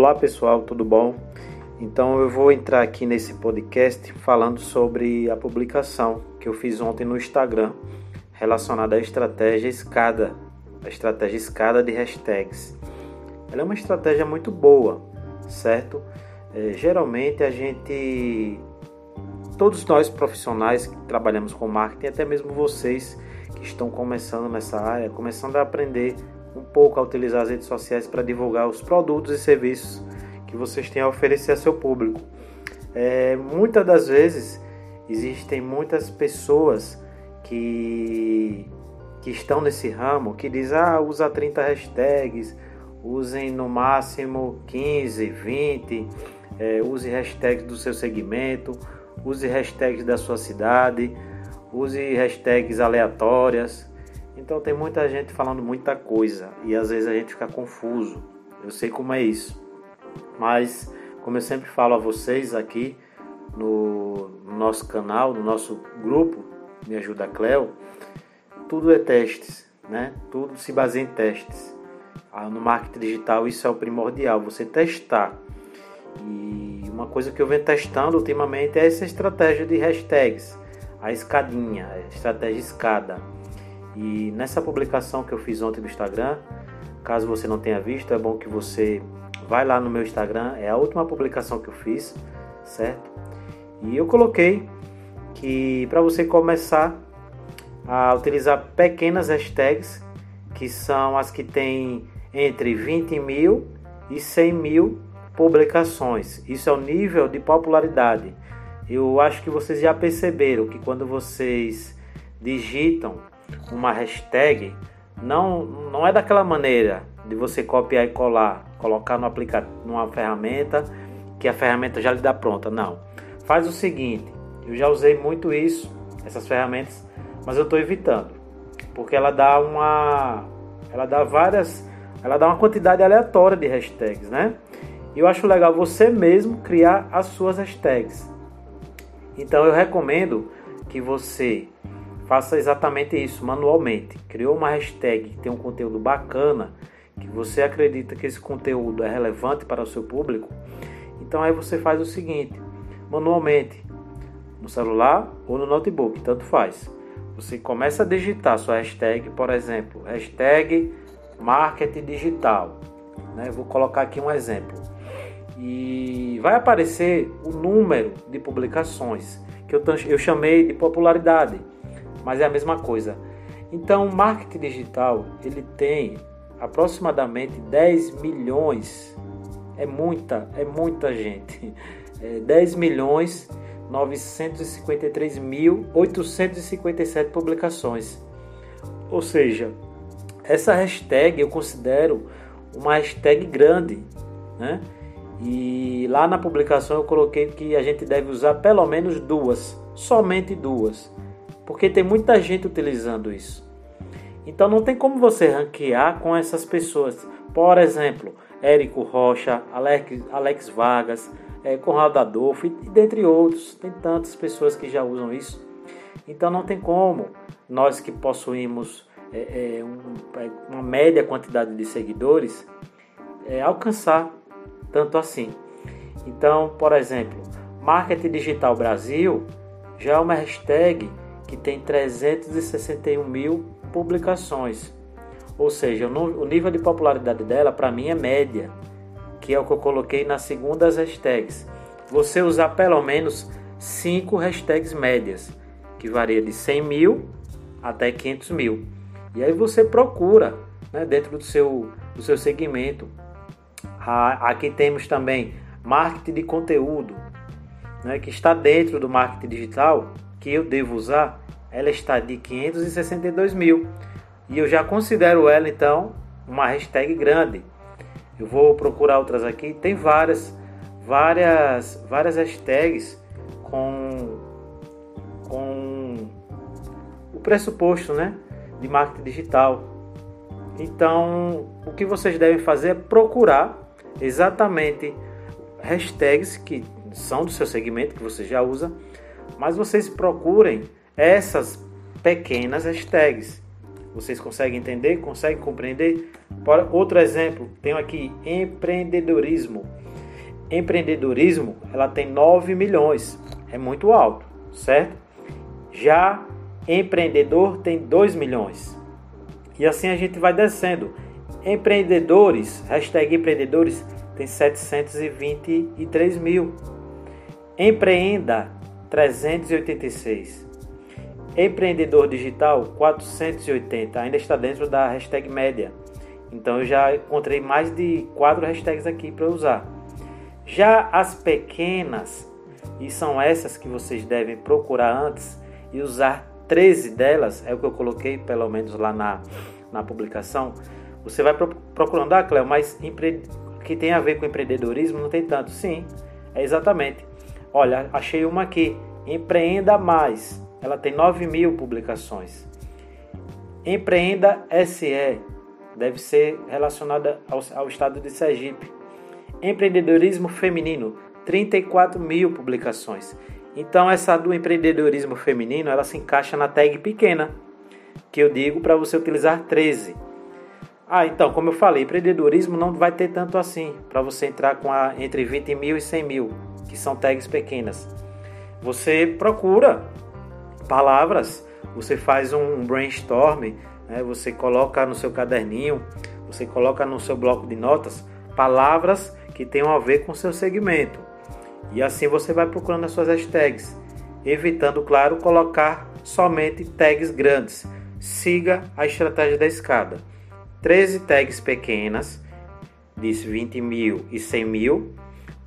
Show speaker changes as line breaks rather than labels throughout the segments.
Olá pessoal, tudo bom? Então eu vou entrar aqui nesse podcast falando sobre a publicação que eu fiz ontem no Instagram relacionada à estratégia escada, a estratégia escada de hashtags. Ela é uma estratégia muito boa, certo? É, geralmente a gente, todos nós profissionais que trabalhamos com marketing, até mesmo vocês que estão começando nessa área, começando a aprender um pouco a utilizar as redes sociais para divulgar os produtos e serviços que vocês têm a oferecer a seu público. É, muitas das vezes existem muitas pessoas que, que estão nesse ramo que dizem ah, usa 30 hashtags, usem no máximo 15, 20, é, use hashtags do seu segmento, use hashtags da sua cidade, use hashtags aleatórias. Então tem muita gente falando muita coisa e às vezes a gente fica confuso. Eu sei como é isso. Mas como eu sempre falo a vocês aqui no, no nosso canal, no nosso grupo Me Ajuda Cleo, tudo é testes, né? Tudo se baseia em testes. Ah, no marketing digital isso é o primordial, você testar. E uma coisa que eu venho testando ultimamente é essa estratégia de hashtags, a escadinha, a estratégia escada. E nessa publicação que eu fiz ontem no Instagram, caso você não tenha visto, é bom que você vai lá no meu Instagram, é a última publicação que eu fiz, certo? E eu coloquei que para você começar a utilizar pequenas hashtags, que são as que têm entre 20 mil e 100 mil publicações. Isso é o nível de popularidade. Eu acho que vocês já perceberam que quando vocês digitam uma hashtag, não, não é daquela maneira de você copiar e colar, colocar no aplicativo, numa ferramenta que a ferramenta já lhe dá pronta. Não. Faz o seguinte, eu já usei muito isso, essas ferramentas, mas eu estou evitando, porque ela dá uma, ela dá várias, ela dá uma quantidade aleatória de hashtags, né? E eu acho legal você mesmo criar as suas hashtags. Então eu recomendo que você faça exatamente isso manualmente. Criou uma hashtag que tem um conteúdo bacana, que você acredita que esse conteúdo é relevante para o seu público, então aí você faz o seguinte, manualmente, no celular ou no notebook, tanto faz. Você começa a digitar sua hashtag, por exemplo, hashtag marketing digital. Né? Vou colocar aqui um exemplo. E vai aparecer o número de publicações que eu, eu chamei de popularidade mas é a mesma coisa. Então, o marketing digital ele tem aproximadamente 10 milhões, é muita, é muita gente, é 10 milhões 953 mil 857 publicações. Ou seja, essa hashtag eu considero uma hashtag grande, né? E lá na publicação eu coloquei que a gente deve usar pelo menos duas, somente duas porque tem muita gente utilizando isso. Então não tem como você ranquear com essas pessoas. Por exemplo, Érico Rocha, Alex, Alex Vargas, é, Conrado Adolfo e, dentre outros. Tem tantas pessoas que já usam isso. Então não tem como nós que possuímos é, é, um, uma média quantidade de seguidores alcançar tanto assim. Então, por exemplo, Marketing Digital Brasil já é uma hashtag que tem 361 mil publicações. Ou seja, o nível de popularidade dela para mim é média, que é o que eu coloquei nas segundas hashtags. Você usar pelo menos 5 hashtags médias, que varia de 100 mil até 500 mil. E aí você procura né, dentro do seu, do seu segmento. Aqui temos também marketing de conteúdo, né, que está dentro do marketing digital, que eu devo usar, ela está de 562 mil. E eu já considero ela então uma hashtag grande. Eu vou procurar outras aqui. Tem várias, várias, várias hashtags com, com o pressuposto né, de marketing digital. Então, o que vocês devem fazer é procurar exatamente hashtags que são do seu segmento, que você já usa, mas vocês procurem essas pequenas hashtags. Vocês conseguem entender? Conseguem compreender? Outro exemplo, tenho aqui empreendedorismo. Empreendedorismo, ela tem 9 milhões, é muito alto, certo? Já empreendedor tem 2 milhões. E assim a gente vai descendo. Empreendedores, hashtag empreendedores, tem 723 mil. Empreenda, 386. Empreendedor digital, 480. Ainda está dentro da hashtag média. Então eu já encontrei mais de quatro hashtags aqui para usar. Já as pequenas, e são essas que vocês devem procurar antes e usar 13 delas, é o que eu coloquei pelo menos lá na, na publicação. Você vai procurando, ah, Cléo, mas empre... que tem a ver com empreendedorismo não tem tanto. Sim, é exatamente. Olha, achei uma aqui, Empreenda Mais. Ela tem 9 mil publicações. Empreenda SE, deve ser relacionada ao, ao estado de Sergipe. Empreendedorismo feminino, 34 mil publicações. Então essa do empreendedorismo feminino, ela se encaixa na tag pequena, que eu digo para você utilizar 13. Ah, então, como eu falei, empreendedorismo não vai ter tanto assim, para você entrar com a, entre 20 mil e 100 mil, que são tags pequenas. Você procura palavras, você faz um brainstorm, né? você coloca no seu caderninho, você coloca no seu bloco de notas palavras que tenham a ver com o seu segmento. E assim você vai procurando as suas hashtags, evitando, claro, colocar somente tags grandes. Siga a estratégia da escada. 13 tags pequenas, de 20 mil e 100 mil.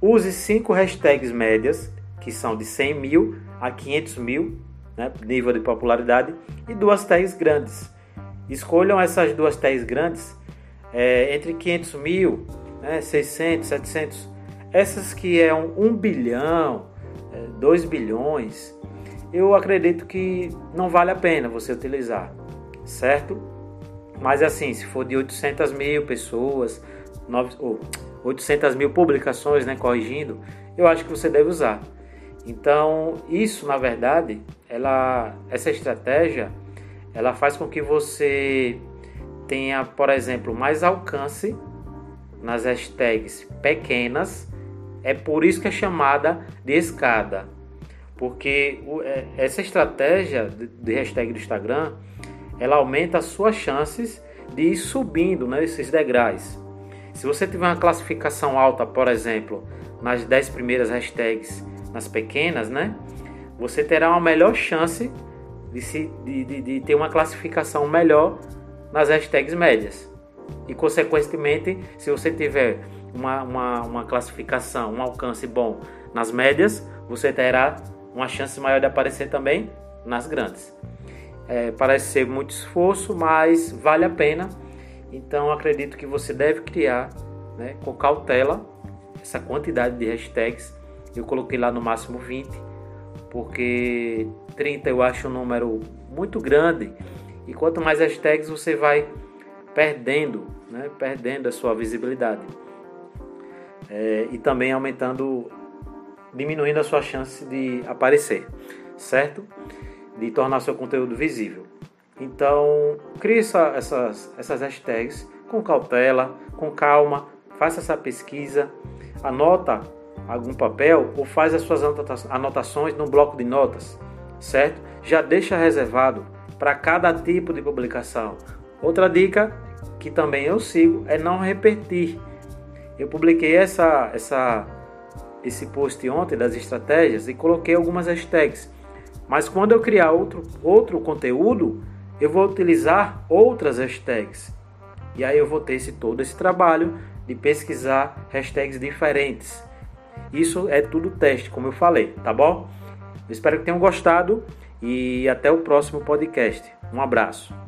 Use 5 hashtags médias, que são de 100 mil a 500 mil, né, nível de popularidade, e duas tags grandes. Escolham essas duas tags grandes é, entre 500 mil, né, 600, 700 essas que é um, um bilhão, é, 2 bilhões, eu acredito que não vale a pena você utilizar, certo? Mas assim, se for de 800 mil pessoas, 9, ou 800 mil publicações, né, corrigindo, eu acho que você deve usar. Então, isso na verdade, ela, essa estratégia, ela faz com que você tenha, por exemplo, mais alcance nas hashtags pequenas é por isso que é chamada de escada. Porque é, essa estratégia de hashtag do Instagram, ela aumenta as suas chances de ir subindo né, degraus. Se você tiver uma classificação alta, por exemplo, nas 10 primeiras hashtags, nas pequenas, né? Você terá uma melhor chance de, se, de, de, de ter uma classificação melhor nas hashtags médias. E, consequentemente, se você tiver uma, uma, uma classificação, um alcance bom nas médias, você terá uma chance maior de aparecer também nas grandes. É, parece ser muito esforço, mas vale a pena. Então acredito que você deve criar né, com cautela essa quantidade de hashtags. Eu coloquei lá no máximo 20, porque 30 eu acho um número muito grande. E quanto mais hashtags você vai perdendo, né, perdendo a sua visibilidade é, e também aumentando, diminuindo a sua chance de aparecer, certo? De tornar seu conteúdo visível. Então, crie essa, essas, essas hashtags com cautela, com calma, faça essa pesquisa, anota algum papel ou faz as suas anotações no bloco de notas, certo? Já deixa reservado para cada tipo de publicação. Outra dica que também eu sigo é não repetir eu publiquei essa, essa, esse post ontem das estratégias e coloquei algumas hashtags. Mas quando eu criar outro, outro conteúdo, eu vou utilizar outras hashtags. E aí eu vou ter esse, todo esse trabalho de pesquisar hashtags diferentes. Isso é tudo teste, como eu falei, tá bom? Espero que tenham gostado e até o próximo podcast. Um abraço.